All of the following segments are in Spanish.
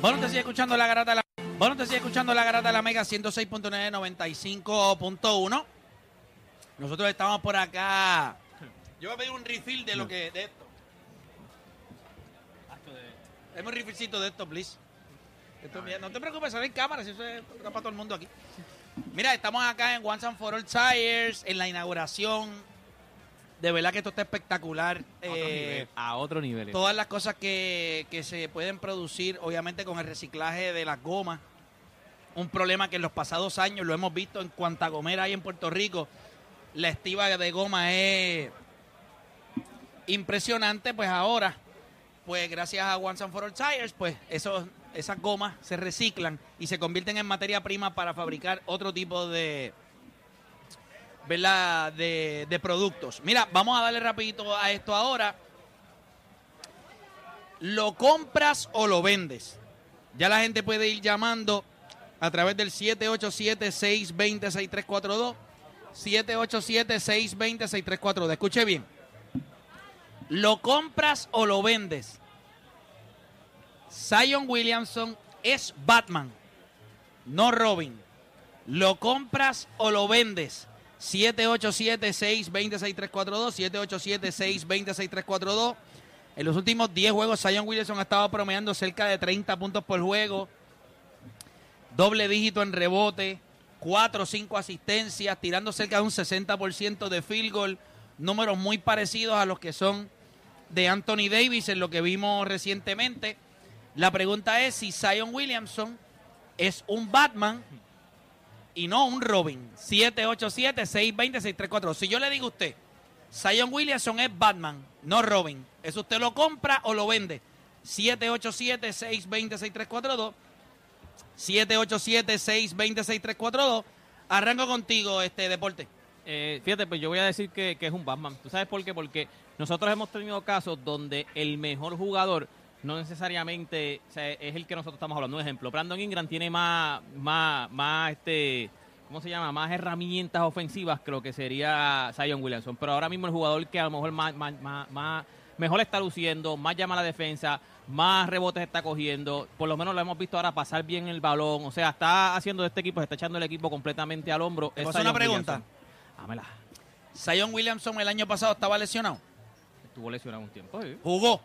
Bueno, te sigue escuchando la garata de la Bueno, te sigue escuchando la garata de la Mega 106.9 95.1. Nosotros estamos por acá. Yo voy a pedir un refill de lo que de esto. Dame un refillcito de esto, please. Esto, mira, no te preocupes, sale en cámara, si eso es para todo el mundo aquí. Mira, estamos acá en Once and for All Tires, en la inauguración. De verdad que esto está espectacular. Eh, a otro nivel. todas las cosas que, que se pueden producir, obviamente con el reciclaje de las gomas. Un problema que en los pasados años lo hemos visto en cuanta gomera hay en Puerto Rico. La estiva de goma es impresionante, pues ahora, pues gracias a Once and for All Tires, pues esos, esas gomas se reciclan y se convierten en materia prima para fabricar otro tipo de, ¿verdad? De, de productos. Mira, vamos a darle rapidito a esto ahora. ¿Lo compras o lo vendes? Ya la gente puede ir llamando a través del 787-620-6342. 787-620-6342. Escuche bien. ¿Lo compras o lo vendes? Zion Williamson es Batman, no Robin. ¿Lo compras o lo vendes? 787-620-6342. 787-620-6342. En los últimos 10 juegos, Zion Williamson ha estado promediando cerca de 30 puntos por juego. Doble dígito en rebote. 4 o 5 asistencias. Tirando cerca de un 60% de field goal. Números muy parecidos a los que son de Anthony Davis en lo que vimos recientemente. La pregunta es si Zion Williamson es un Batman y no un Robin. 787-620-634. Si yo le digo a usted, Zion Williamson es Batman, no Robin. ¿Eso usted lo compra o lo vende? 787-620-6342. 787-620-6342. Arranco contigo, este deporte. Eh, fíjate, pues yo voy a decir que, que es un Batman. ¿Tú sabes por qué? Porque nosotros hemos tenido casos donde el mejor jugador no necesariamente o sea, es el que nosotros estamos hablando. Un ejemplo, Brandon Ingram tiene más, más, más este, ¿cómo se llama? Más herramientas ofensivas que lo que sería Zion Williamson. Pero ahora mismo el jugador que a lo mejor más, más, más, más mejor está luciendo, más llama a la defensa, más rebotes está cogiendo. Por lo menos lo hemos visto ahora pasar bien el balón. O sea, está haciendo de este equipo, se está echando el equipo completamente al hombro. ¿Te Es una pregunta? Dámela. Zion Williamson el año pasado estaba lesionado. Estuvo lesionado un tiempo. sí. Jugó.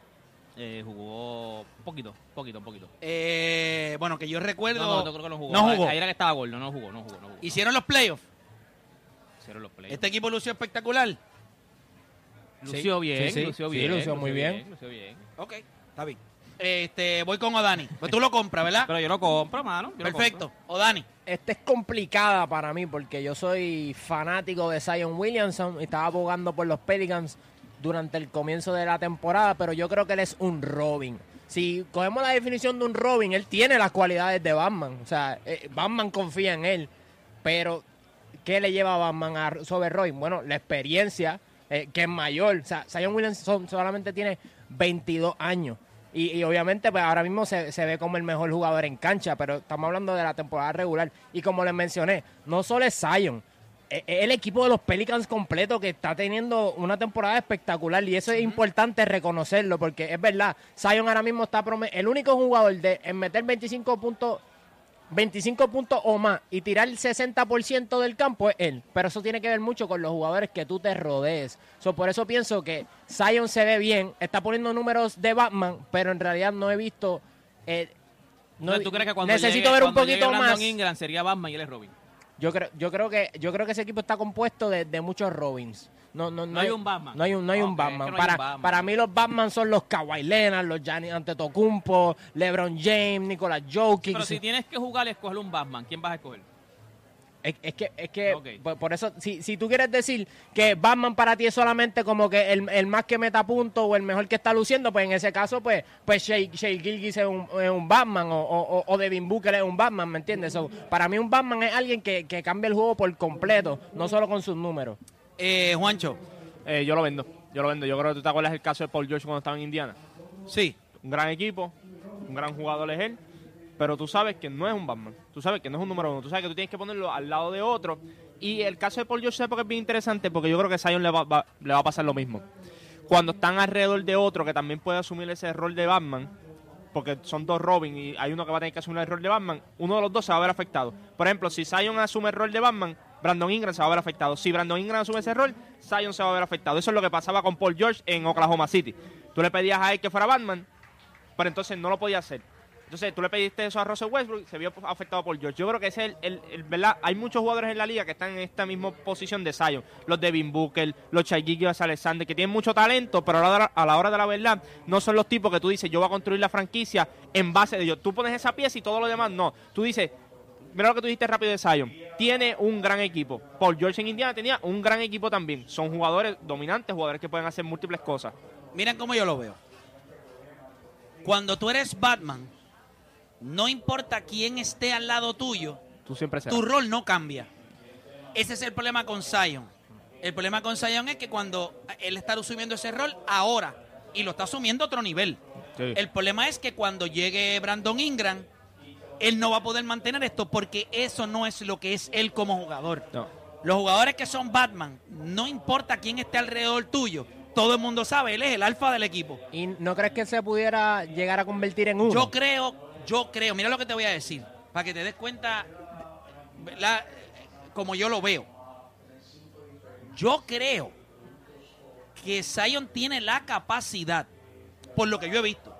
Eh, jugó un poquito, poquito, un poquito. Eh, bueno, que yo recuerdo. No, creo que no jugó. No jugó. Ahí era que estaba gordo, no jugó, no jugó, no jugó. Hicieron los playoffs. Hicieron los playoffs. Este equipo lució espectacular. Lució Sí, bien, sí, sí. lució Sí, bien. lució muy bien. Lució bien. Ok, está bien. Este, voy con Odani. Pues tú lo compras, ¿verdad? Pero yo lo compro, mano. yo Perfecto. Odani. Esta es complicada para mí porque yo soy fanático de Zion Williamson y estaba abogando por los Pelicans durante el comienzo de la temporada, pero yo creo que él es un Robin. Si cogemos la definición de un Robin, él tiene las cualidades de Batman. O sea, eh, Batman confía en él, pero ¿qué le lleva a Batman a- sobre Robin? Bueno, la experiencia, eh, que es mayor. O sea, Zion Williamson solamente tiene 22 años. Y, obviamente, pues ahora mismo se, se ve como el mejor jugador en cancha, pero estamos hablando de la temporada regular. Y como les mencioné, no solo es Zion, el equipo de los Pelicans completo que está teniendo una temporada espectacular y eso es importante reconocerlo porque es verdad, Zion ahora mismo está el único jugador de en meter 25 puntos 25 puntos o más y tirar el 60% del campo es él. Pero eso tiene que ver mucho con los jugadores que tú te rodees. So, por eso pienso que Zion se ve bien, está poniendo números de Batman, pero en realidad no he visto eh, No, ¿tú crees que cuando necesito llegue- ver un poquito más. Ingram sería Batman y él es Robin. Yo creo, yo creo que, yo creo que ese equipo está compuesto de, de muchos Robins. No, no, No hay un Batman. No hay un, no hay un Ok, es que Batman. hay para, un Batman. para mí los Batman son los Kawhi Leonard, los Gianni Antetokounmpo, LeBron James, Nicolas Jokic. Pero si tienes que jugar, escoger un Batman. ¿Quién vas a escoger? Es, es que, es que Ok. por, por eso, si, si tú quieres decir que Batman para ti es solamente como que el, el más que meta puntos o el mejor que está luciendo, pues en ese caso, pues, pues Shea, Shea Gilgis es un, es un Batman o, o, o Devin Booker es un Batman, ¿me entiendes? So, para mí un Batman es alguien que, que cambia el juego por completo, no solo con sus números. Eh, Juancho, Eh, yo lo vendo. Yo lo vendo. Yo creo que tú te acuerdas el caso de Paul George cuando estaba en Indiana. sí. Un gran equipo, un gran jugador es él, pero tú sabes que no es un Batman. Tú sabes que no es un número uno. Tú sabes que tú tienes que ponerlo al lado de otro. Y el caso de Paul George, ¿sabes por qué es bien interesante? Porque yo creo que Zion le va, va- le va a pasar lo mismo. Cuando están alrededor de otro que también puede asumir ese rol de Batman, porque son dos Robin y hay uno que va a tener que asumir el rol de Batman, uno de los dos se va a ver afectado. Por ejemplo, si Zion asume el rol de Batman, Brandon Ingram se va a ver afectado. Si Brandon Ingram asume ese rol, Zion se va a ver afectado. Eso es lo que pasaba con Paul George en Oklahoma City. Tú le pedías a él que fuera Batman, pero entonces no lo podía hacer. Entonces tú le pediste eso a Russell Westbrook, se vio afectado por George. Yo creo que es el, el- ¿verdad? Hay muchos jugadores en la liga que están en esta misma posición de Zion. Los Devin Booker, los Chaiguillos Alexander, que tienen mucho talento, pero a la, hora, a la hora de la verdad no son los tipos que tú dices, yo voy a construir la franquicia en base de ellos. Tú pones esa pieza y todo lo demás no. Tú dices, mira lo que tú dijiste rápido de Zion. Tiene un gran equipo. Paul George en Indiana tenía un gran equipo también. Son jugadores dominantes, jugadores que pueden hacer múltiples cosas. Miren cómo yo lo veo. Cuando tú eres Batman, no importa quién esté al lado tuyo, Tú siempre serás. tu rol no cambia. Ese es el problema con Zion. El problema con Zion es que cuando él está asumiendo ese rol ahora y lo está asumiendo a otro nivel. Sí. El problema es que cuando llegue Brandon Ingram, él no va a poder mantener esto porque eso no es lo que es él como jugador. No. Los jugadores que son Batman, no importa quién esté alrededor tuyo, todo el mundo sabe, él es el alfa del equipo. ¿Y no crees que se pudiera llegar a convertir en uno? Yo creo, yo creo, mira lo que te voy a decir, para que te des cuenta, ¿verdad? como yo lo veo. Yo creo que Zion tiene la capacidad, por lo que yo he visto,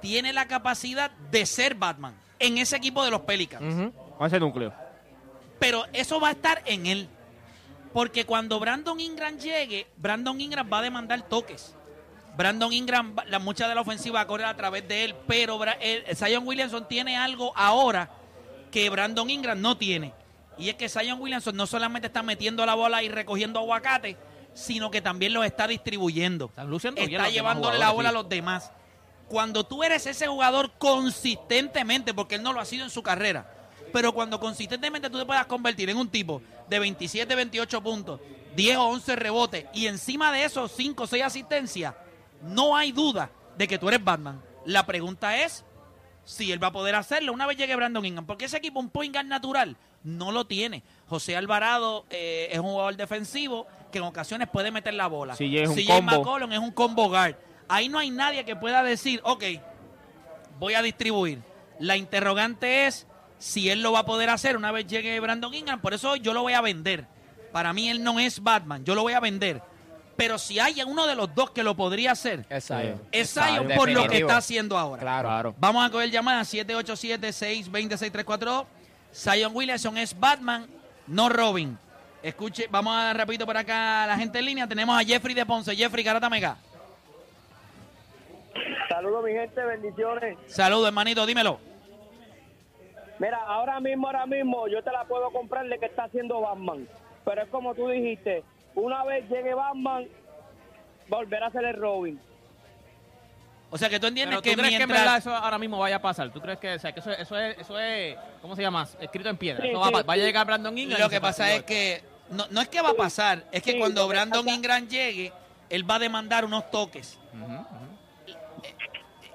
tiene la capacidad de ser Batman en ese equipo de los Pelicans. Ujú. Con ese núcleo. Pero eso va a estar en él. Porque cuando Brandon Ingram llegue, Brandon Ingram va a demandar toques. Brandon Ingram, la mucha de la ofensiva va a través de él, pero el- Zion Williamson tiene algo ahora que Brandon Ingram no tiene. Y es que Zion Williamson no solamente está metiendo la bola y recogiendo aguacate, sino que también los está distribuyendo. Está llevándole la bola a los demás. Cuando tú eres ese jugador consistentemente, porque él no lo ha sido en su carrera, pero cuando consistentemente tú te puedas convertir en un tipo de 27, 28 puntos, 10 o 11 rebotes y encima de esos 5 o 6 asistencias, no hay duda de que tú eres Batman. La pregunta es si él va a poder hacerlo una vez llegue Brandon Ingram, porque ese equipo, un point guard natural, no lo tiene. José Alvarado eh, es un jugador defensivo que en ocasiones puede meter la bola. CJ es un CJ combo. McCollum es un combo guard. Ahí no hay nadie que pueda decir, ok, voy a distribuir. La interrogante es si él lo va a poder hacer una vez llegue Brandon Ingram. Por eso yo lo voy a vender. Para mí él no es Batman, yo lo voy a vender. Pero si hay uno de los dos que lo podría hacer, Es Zion. es Zion, por lo que está haciendo ahora. Claro. Vamos a coger llamada 787-620-6342. Zion Williamson es Batman, no Robin. Escuche, vamos a rapidito por acá a la gente en línea. Tenemos a Jeffrey de Ponce. Jeffrey Garata Mega. Saludos, mi gente, bendiciones. Saludos, hermanito, dímelo. Mira, ahora mismo, ahora mismo, yo te la puedo comprar de que está haciendo Batman. Pero es como tú dijiste, una vez llegue Batman, volverá a ser el Robin. O sea que tú entiendes Pero tú que crees que en mientras... verdad eso ahora mismo vaya a pasar. ¿Tú crees que, o sea, que eso, eso, es, eso es, ¿cómo se llama? Escrito en piedra. Sí, Eso va, a sí, pa- va a sí. llegar Brandon Ingram. y Lo que pasa es que no, no es que va a pasar, es que Sí, cuando Brandon pasa- Ingram llegue, él va a demandar unos toques.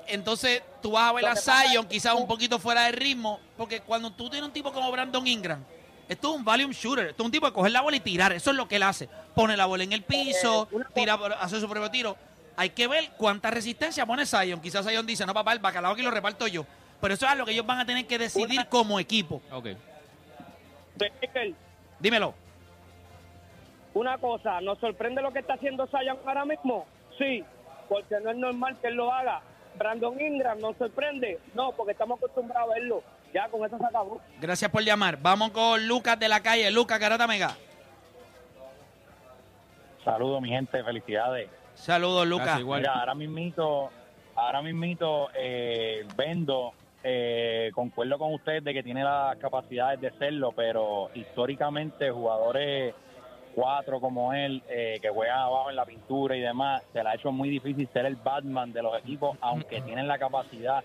Entonces tú vas a ver a Zion quizás un poquito fuera de ritmo, porque cuando tú tienes un tipo como Brandon Ingram, esto es un volume shooter, esto es un tipo de coger la bola y tirar, eso es lo que él hace. Pone la bola en el piso, Eh, tira, hace su propio tiro. Hay que ver cuánta resistencia pone Zion. Quizás Zion dice, no papá, el bacalao aquí lo reparto yo. Pero eso es lo que ellos van a tener que decidir Una- como equipo. Ok. Dímelo. Una cosa, ¿nos sorprende lo que está haciendo Zion ahora mismo? Sí, porque no es normal que él lo haga. Brandon Ingram nos sorprende. No, porque estamos acostumbrados a verlo. Ya con eso se acabó. Gracias por llamar. Vamos con Lucas de la calle. Lucas, Garata Mega. Saludos, mi gente, felicidades. Saludos, Lucas. Gracias, igual. Mira, ahora mismito, ahora mismito, eh, Vendo, eh, concuerdo con usted de que tiene las capacidades de serlo, pero históricamente jugadores cuatro como él, eh, que juegan abajo en la pintura y demás, se le ha hecho muy difícil ser el Batman de los equipos, aunque tienen la capacidad.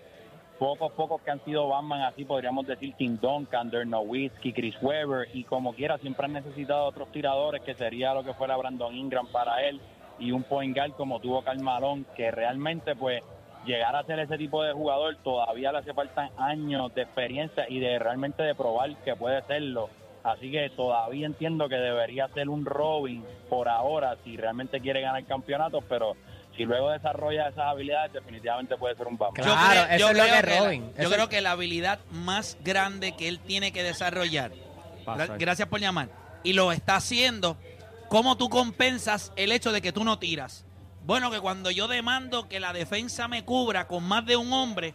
Pocos, pocos que han sido Batman, así podríamos decir Tim Duncan, Dirk Nowitzki, Chris Webber, y como quiera, siempre han necesitado otros tiradores, que sería lo que fuera Brandon Ingram para él, y un point guard como tuvo Carmalón, que realmente, pues, llegar a ser ese tipo de jugador todavía le hace falta años de experiencia y de realmente de probar que puede serlo. Así que todavía entiendo que debería ser un Robin por ahora si realmente quiere ganar campeonatos, pero si luego desarrolla esas habilidades definitivamente puede ser un Batman. Claro. creo, eso es lo que es la- Robin. yo Eso creo que la habilidad más grande que él tiene que desarrollar. Gracias por llamar. Y lo está haciendo. ¿Cómo tú compensas el hecho de que tú no tiras? Bueno, que cuando yo demando que la defensa me cubra con más de un hombre,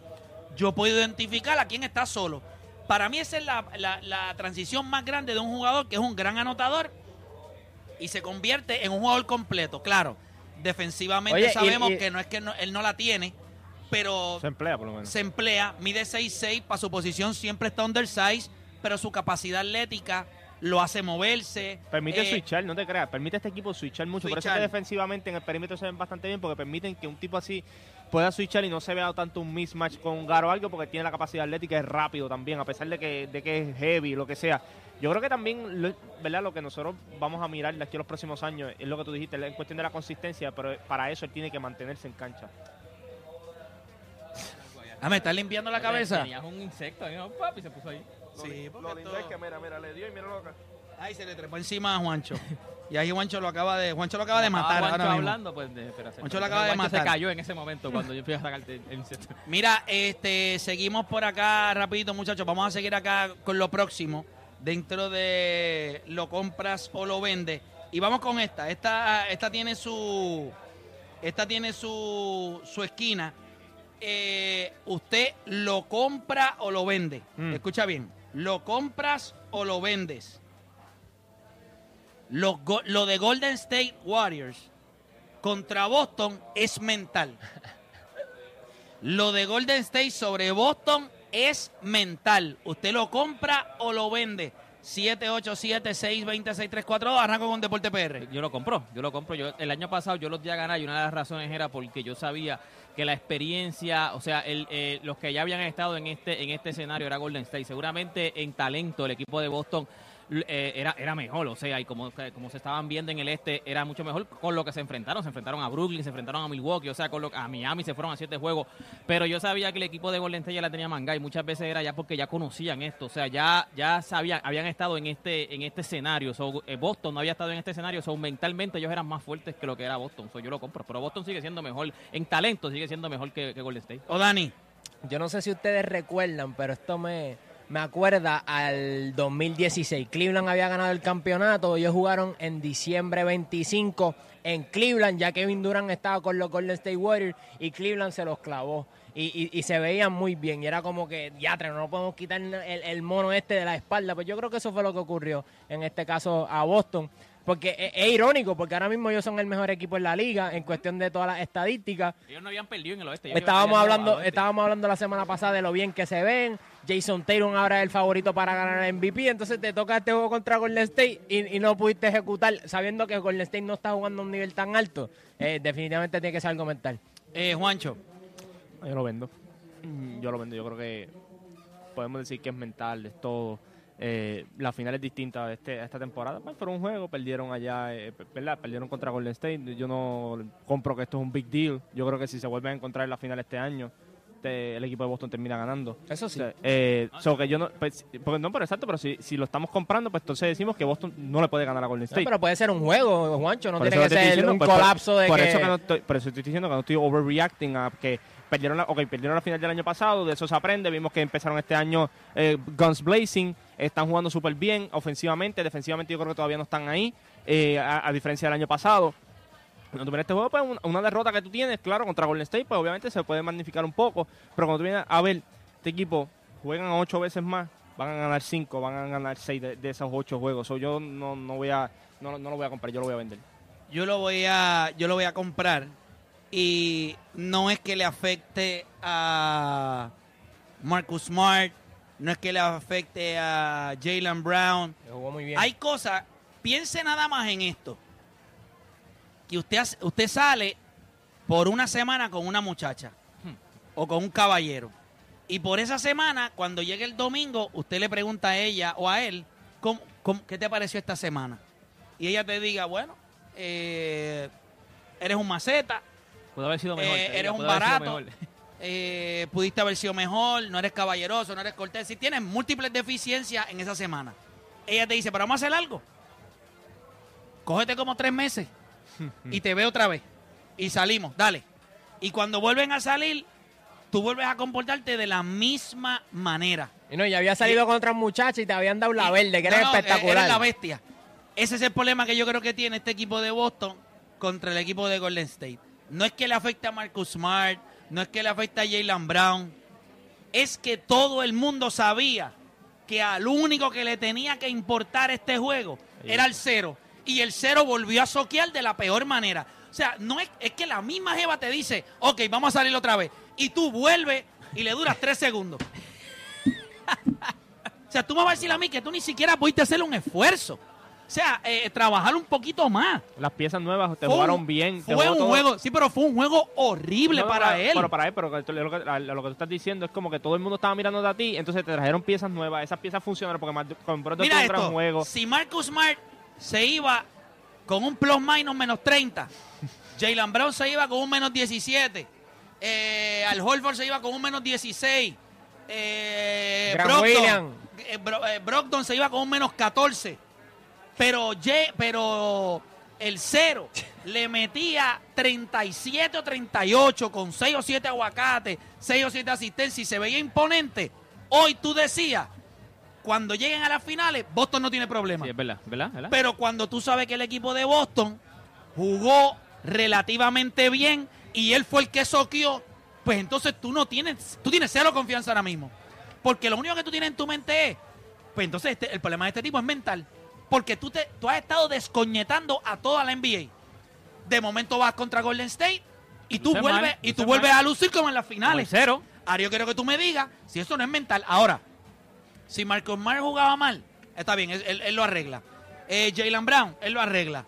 yo puedo identificar a quién está solo. Para mí esa es la, la- la transición más grande de un jugador que es un gran anotador y se convierte en un jugador completo. Claro, defensivamente Oye, sabemos y- que no es que no- él no la tiene, pero Se emplea, por lo menos. se emplea, mide 6'6, para su posición siempre está undersize, pero su capacidad atlética lo hace moverse. Permite Eh, switchar, no te creas, permite a este equipo switchar mucho. Por eso es Switchar. que defensivamente en el perímetro se ven bastante bien, porque permiten que un tipo así pueda switchar y no se vea tanto un mismatch con Garo o algo, porque tiene la capacidad atlética, es rápido también, a pesar de que, de que es heavy, lo que sea. Yo creo que también, lo- ¿verdad? Lo que nosotros vamos a mirar de aquí a los próximos años es lo que tú dijiste, en cuestión de la consistencia, pero para eso él tiene que mantenerse en cancha. Ah, me estás limpiando la cabeza. Tenías un insecto ¿no? papi, se puso ahí. Sí, porque esto- mira, mira, le dio y mira loca. Ay, se le trepó encima a Juancho. Y ahí Juancho lo acaba de, Juancho lo acaba de matar. Ahora Juancho mismo. hablando, pues, de. Juancho lo acaba de Juancho matar. se cayó en ese momento cuando yo fui a sacarte el. Mira, este, seguimos por acá rapidito, muchachos. Vamos a seguir acá con lo próximo. Dentro de lo compras o lo vendes. Y vamos con esta. Esta, esta tiene su. Esta tiene su, su esquina. Eh, usted lo compra o lo vende. Mm. Escucha bien. ¿Lo compras o lo vendes? Lo, de Golden State Warriors contra Boston es mental. Lo de Golden State sobre Boston es mental. ¿Usted lo compra o lo vende? 787-620-6342. Arranco con Deporte PR. Yo lo compro, yo lo compro. Yo, el año pasado yo los di a ganar y una de las razones era porque yo sabía que la experiencia, o sea, el, eh, los que ya habían estado en este, en este escenario era Golden State. Seguramente en talento el equipo de Boston eh, era, era mejor, o sea, y como, que- como se estaban viendo en el este, era mucho mejor con lo que se enfrentaron. Se enfrentaron a Brooklyn, se enfrentaron a Milwaukee, o sea, con lo, a Miami se fueron a siete juegos. Pero yo sabía que el equipo de Golden State ya la tenía manga y muchas veces era ya porque ya conocían esto, o sea, ya, ya sabían, habían estado en este, en este escenario. So, eh, Boston no había estado en este escenario, so, mentalmente ellos eran más fuertes que lo que era Boston. So, yo lo compro, pero Boston sigue siendo mejor, en talento sigue siendo mejor que, que Golden State. O Dani. Yo no sé si ustedes recuerdan, pero esto me, me acuerda al 2016. Cleveland había ganado el campeonato. Ellos jugaron en diciembre 25 en Cleveland. Ya Kevin Durant estaba con los Golden State Warriors y Cleveland se los clavó. Y, se veían muy bien. Y era como que, ya, no podemos quitar el, el mono este de la espalda. Pues yo creo que eso fue lo que ocurrió en este caso a Boston. Porque es, es irónico, porque ahora mismo ellos son el mejor equipo en la liga en cuestión de todas las estadísticas. Ellos no habían perdido en el oeste. Estábamos hablando, oeste. estábamos hablando la semana pasada de lo bien que se ven. Jason Taylor ahora es el favorito para ganar el MVP. Entonces te toca este juego contra Golden State y, y no pudiste ejecutar, sabiendo que Golden State no está jugando a un nivel tan alto. Eh, definitivamente tiene que ser algo mental. Eh, Juancho. Yo lo vendo. Yo lo vendo. Yo creo que podemos decir que es mental, es todo. Eh, la final es distinta a, este, a esta temporada. Pues, fueron un juego, perdieron allá, eh, ¿verdad? Perdieron contra Golden State. Yo no compro que esto es un big deal. Yo creo que si se vuelven a encontrar en la final este año, este, el equipo de Boston termina ganando. Eso sí. O sea, eh, so que yo no, pues, porque no, pero exacto, pero si, si lo estamos comprando, pues entonces decimos que Boston no le puede ganar a Golden No, State. pero puede ser un juego, Juancho. No Por tiene que te ser diciendo, un pues, por- colapso de por que... eso que no estoy, por eso estoy diciendo que no estoy overreacting a que perdieron la, okay, perdieron la final del año pasado, de eso se aprende, vimos que empezaron este año eh, guns blazing, están jugando súper bien ofensivamente, defensivamente yo creo que todavía no están ahí, eh, a, a diferencia del año pasado. Cuando tú vienes a este juego, pues una, derrota que tú tienes, claro, contra Golden State, pues obviamente se puede magnificar un poco. Pero cuando tú vienes a ver, este equipo juegan ocho veces más, van a ganar cinco, van a ganar seis de, de esos ocho juegos. So, yo no, no voy a, no, no lo voy a comprar, yo lo voy a vender. Yo lo voy a, yo lo voy a comprar y no es que le afecte a Marcus Smart, no es que le afecte a Jalen Brown. Que jugó muy bien. Hay cosas, piense nada más en esto. Que usted, hace- usted sale por una semana con una muchacha o con un caballero. Y por esa semana, cuando llegue el domingo, usted le pregunta a ella o a él, ¿cómo, cómo- qué te pareció esta semana? Y ella te diga, bueno, eh, eres un maceta, Pudo haber sido mejor. Eh, digo, eres un barato. mejor. eh, pudiste haber sido mejor, no eres caballeroso, no eres cortés. Si tienes múltiples deficiencias en esa semana, ella te dice, pero vamos a hacer algo. Cógete como tres meses y te veo otra vez. Y salimos, dale. Y cuando vuelven a salir, tú vuelves a comportarte de la misma manera. Y no, ya había salido con otras muchachas y te habían dado la verde, que No, era no, espectacular. eres la bestia. Ese es el problema que yo creo que tiene este equipo de Boston contra el equipo de Golden State. No es que le afecte a Marcus Smart, no es que le afecte a Jalen Brown, es que todo el mundo sabía que al único que le tenía que importar este juego era el cero. Y el cero volvió a soquear de la peor manera. O sea, no es, es que la misma Jeva te dice, ok, vamos a salir otra vez. Y tú vuelves y le duras tres segundos. O sea, tú me vas a decir a mí que tú ni siquiera pudiste hacer un esfuerzo. O sea, eh, trabajar un poquito más. Las piezas nuevas te Fue un- jugaron bien. Fue un todo- juego, sí, pero fue un juego horrible No, para él. Pero para él, pero lo que, a- lo que tú estás diciendo es como que todo el mundo estaba mirando a ti, entonces te trajeron piezas nuevas, esas piezas funcionaron porque con pronto Mira esto, juego. si Marcus Smart se iba con un plus minus menos 30, Jalen Brown se iba con un menos 17, eh, Al Horford se iba con un menos 16, eh, Williams. eh, Bro- eh, Brogdon se iba con un menos 14, pero, Ye- pero el cero le metía 37 o 38 con 6 o 7 aguacates, 6 o 7 asistencias y se veía imponente. Hoy tú decías, cuando lleguen a las finales, Boston no tiene problema. Sí, es verdad, ¿verdad? ¿verdad? Pero cuando tú sabes que el equipo de Boston jugó relativamente bien y él fue el que soqueó, pues entonces tú no tienes, tú tienes cero confianza ahora mismo. Porque lo único que tú tienes en tu mente es, pues entonces este- el problema de este tipo es mental. Porque tú, te, tú has estado descoñetando a toda la NBA. De momento vas contra Golden State y tú mal, vuelves, y tú vuelves mal. a lucir como en las finales. cero. Ahora yo quiero que tú me digas si eso no es mental. Ahora, si Marcos Smart jugaba mal, está bien, él, él- lo arregla. Eh, Jalen Brown, él lo arregla.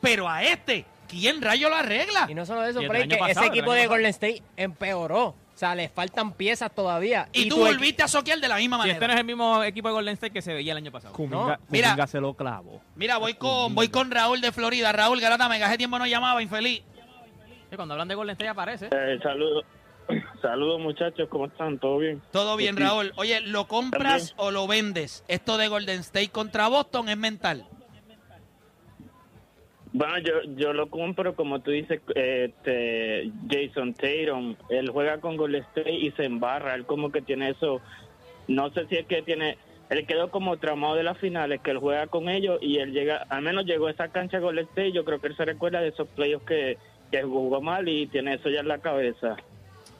Pero a este, ¿quién rayo lo arregla? Y no solo eso, Y el Frey, año que pasado, ese equipo de pasado. Golden State empeoró. O sea, le faltan piezas todavía. Y, tú tu equi- volviste a soquear de la misma Si manera. este no es el mismo equipo de Golden State que se veía el año pasado. Kuminga, mira. Kuminga se lo clavó. Mira, voy con, voy con Raúl de Florida. Raúl Garata, me hace tiempo no llamaba, infeliz. Sí, cuando hablan de Golden State aparece. Eh, saludos, saludos muchachos, ¿cómo están? ¿Todo bien? Todo bien. Raúl. Oye, ¿lo compras o lo vendes? Esto de Golden State contra Boston es mental. Bueno, yo, yo lo compro, como tú dices, este, Jason Tatum, él juega con Golden State y se embarra, él como que tiene eso, no sé si es que tiene, él quedó como tramado de las finales, que él juega con ellos y él llega, al menos llegó a esa cancha Golden State, yo creo que él se recuerda de esos playoffs que, que jugó mal y tiene eso ya en la cabeza.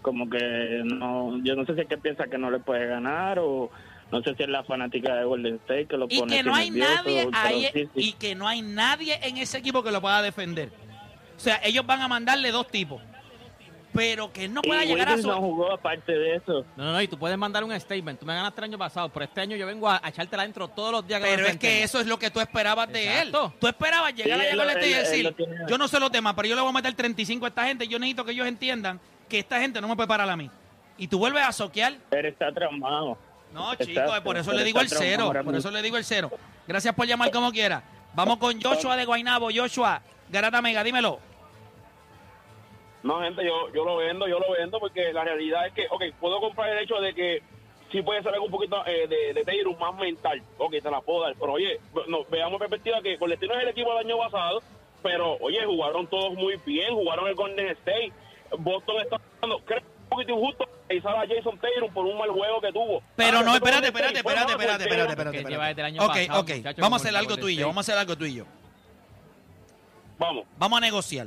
Como que no, yo no sé si es que piensa que no le puede ganar o no sé si es la fanática de Golden State que lo Y pone que no hay nervioso, nadie ahí sí, sí. y que no hay nadie en ese equipo que lo pueda defender. O sea, ellos van a mandarle dos tipos. Pero que no pueda y llegar a no su... jugó aparte de eso. No, no, no, y tú puedes mandar un statement. Tú me ganaste el año pasado, pero este año yo vengo a, a echártela adentro todos los días que Pero es que eso es lo que tú esperabas de él. Tú esperabas llegar Sí, lo- este y él- él decir, yo no sé los demás, pero yo le voy a meter 35 a esta gente. Yo necesito que ellos entiendan que esta gente no me puede parar a mí. Y tú vuelves a soquear. Él está traumado. No, chicos, por eso pero le digo el cero. Por eso le digo el cero. Gracias por llamar como quiera. Vamos con Joshua de Guainabo. Joshua, Garata Mega, dímelo. No, gente, yo, yo lo vendo, yo lo vendo porque la realidad es que, ok, puedo comprar el hecho de que sí puede ser algo un poquito eh, de, de más mental. Ok, te la puedo dar. Pero oye, no, veamos perspectiva que Colestino es el equipo del año pasado, pero oye, jugaron todos muy bien, jugaron el Golden State. Boston está jugando, creo que es un poquito injusto realizar a Jason Taylor por un mal juego que tuvo. Pero Ah, no, espérate, espérate, espérate, espérate, espérate, espérate. año Ok, pasado, ok. muchacho, Vamos a hacer algo tú y yo. Vamos a hacer algo tú y yo. Vamos. Vamos a negociar.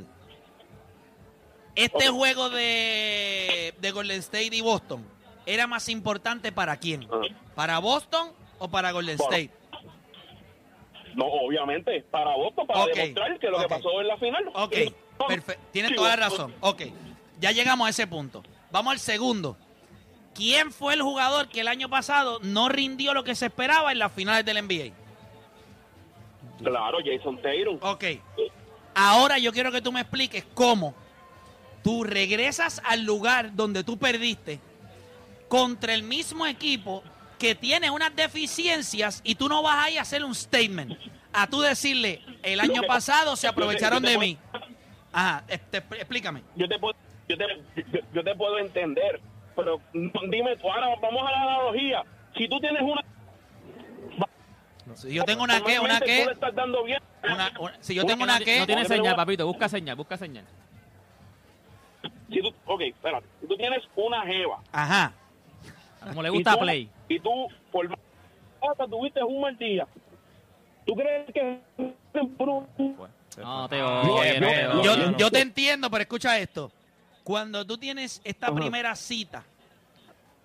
Este juego de, de Golden State y Boston era más importante para quién? Ah. ¿Para Boston o para Golden Bueno, State? No, obviamente, para Boston, para Ok, demostrar que lo que pasó en la final. Ok, No, perfecto. Tienes sí, toda la razón. Ok, ya llegamos a ese punto. Vamos al segundo. ¿Quién fue el jugador que el año pasado no rindió lo que se esperaba en las finales del NBA? Claro, Jason Tatum. Ok. Ahora yo quiero que tú me expliques cómo tú regresas al lugar donde tú perdiste contra el mismo equipo que tiene unas deficiencias y tú no vas ahí a hacer un statement. A tú decirle, el año pasado se aprovecharon de mí. Ajá, este, explícame. Yo te puedo, yo te, yo, yo te puedo entender, pero dime tú, ahora vamos a la analogía. Si tú tienes una... Si yo tengo una que, una que, una- una- si yo tengo una que, no tiene señal, papito. Busca señal, busca señal. Si tú, ok, espérate. Si tú tienes una jeva. ajá, Como le y gusta tú- Play. Y tú, por más que tuviste un mal día, ¿tú crees que... No te oye, yo- yo, no. yo te entiendo, pero escucha esto. Cuando tú tienes esta primera cita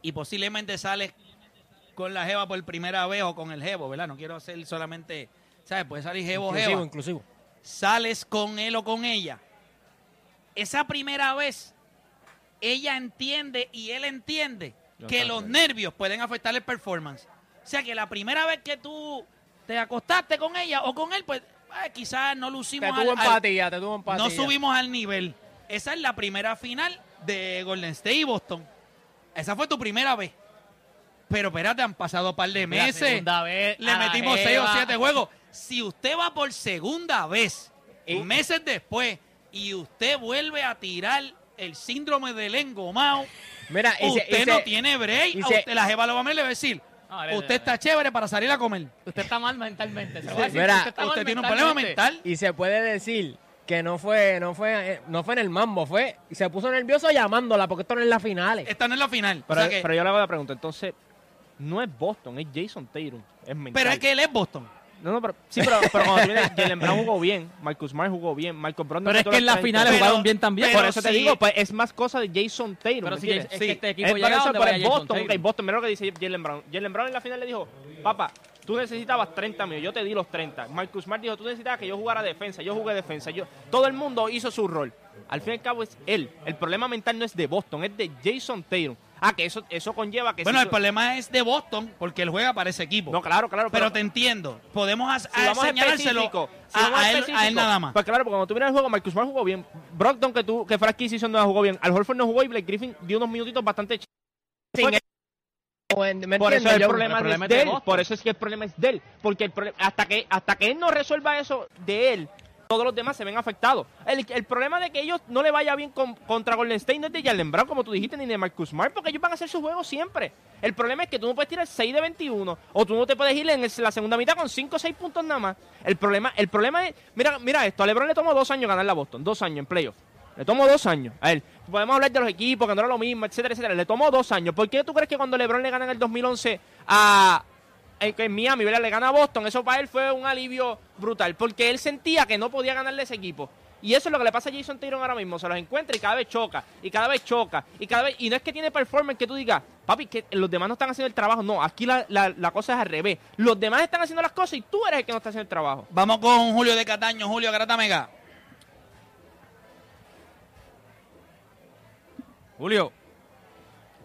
y posiblemente sales con la jeva por primera vez o con el jevo, ¿verdad? No quiero hacer solamente, ¿sabes? Puede salir jevo Inclusivo, jeva. inclusivo. Sales con él o con ella. Esa primera vez, ella entiende y él entiende Yo que los nervios pueden afectar el performance. O sea que la primera vez que tú te acostaste con ella o con él, pues eh, quizás no Te lucimos tuvo al- al- empatía, te tuvo empatía. no subimos al nivel. Esa es la primera final de Golden State y Boston. Esa fue tu primera vez. Pero espérate, han pasado un par de meses. segunda vez Le metimos seis o siete juegos. Si usted va por segunda vez, meses después, y usted vuelve a tirar el síndrome del engomado, Mira, y usted y no se- tiene break. y A se- usted, la jeva lo va a ver y le va a decir, usted dale, está dale. chévere para salir a comer. Usted está mal mentalmente. se lo voy a decir, Mira, usted está mal Usted tiene un problema mental. Y se puede decir que no fue, no fue, eh, no fue en el mambo, fue, y se puso nervioso llamándola porque esto no es las finales. Esta no es la final. Pero, O sea que- pero yo le hago la pregunta, entonces, no es Boston, es Jason Tatum. Es mental. pero es que él es Boston. No, no, pero, sí, pero, pero cuando Jalen Brown jugó bien, Marcus Smart jugó bien, Michael Brogdon... Pero es que en las las 30. finales Pero- jugaron bien también. Por eso te digo, pues es más cosa de Jason Tatum, Pero ¿me si es Sí. que este Es equipo por llega eso, donde pero es Jason Boston, ok, Boston, mira lo que dice Jalen Brown. Jalen Brown en la final le dijo, papá, tú necesitabas 30 millones, yo te di los 30. Marcus Smart dijo, tú necesitabas que yo jugara defensa, yo jugué defensa. yo Todo el mundo hizo su rol. Al fin y al cabo es él. El problema mental no es de Boston, es de Jason Tatum. Ah, que eso, eso conlleva que... Bueno, si el tú- problema es de Boston porque él juega para ese equipo. No, claro, claro. pero te entiendo. Podemos si a vamos señalárselo específico, si a, vamos a él, específico, a él nada más. Pues claro, porque cuando tú miras el juego, Marcus Smart jugó bien. Brogdon, que, tú, que fue la adquisición no jugó bien. Al Horford no jugó y Blake Griffin dio unos minutitos bastante Sin él. ¿Me Por eso el problema, El problema es de él. Por eso es que el problema es de él. Porque el problema, hasta, que, hasta que él no resuelva eso de él, todos los demás se ven afectados. El, el problema de que ellos no le vaya bien con- contra Golden State no es de Jalen Brown, como tú dijiste, ni de Marcus Smart, porque ellos van a hacer su juego siempre. El problema es que tú no puedes tirar 6 de 21, o tú no te puedes ir en el- la segunda mitad con 5 o 6 puntos nada más. El problema, el problema es, mira, mira esto, a LeBron le tomó dos años ganar la Boston, dos años en playoff. Le tomó dos años a él. Podemos hablar de los equipos, que no era lo mismo, etcétera, etcétera. Le tomó dos años. ¿Por qué tú crees que cuando LeBron le gana en el 2011 a, en, Miami, ¿verdad? le gana a Boston, eso para él fue un alivio brutal? Porque él sentía que no podía ganarle ese equipo. Y eso es lo que le pasa a Jason Tatum ahora mismo. Se los encuentra y cada vez choca, y cada vez choca, y cada vez. Y no es que tiene performance que tú digas, papi, que los demás no están haciendo el trabajo. No, aquí la, la- la cosa es al revés. Los demás están haciendo las cosas y tú eres el que no está haciendo el trabajo. Vamos con Julio de Cataño. Julio Garata Mega. Julio.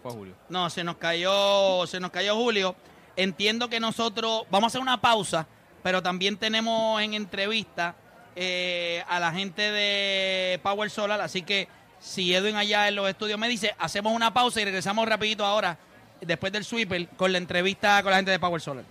Fue Julio. No, se nos cayó, se nos cayó Julio. Entiendo que nosotros vamos a hacer una pausa, pero también tenemos en entrevista eh, a la gente de Power Solar, así que si Edwin allá en los estudios me dice, hacemos una pausa y regresamos rapidito ahora, después del sweeper, con la entrevista con la gente de Power Solar.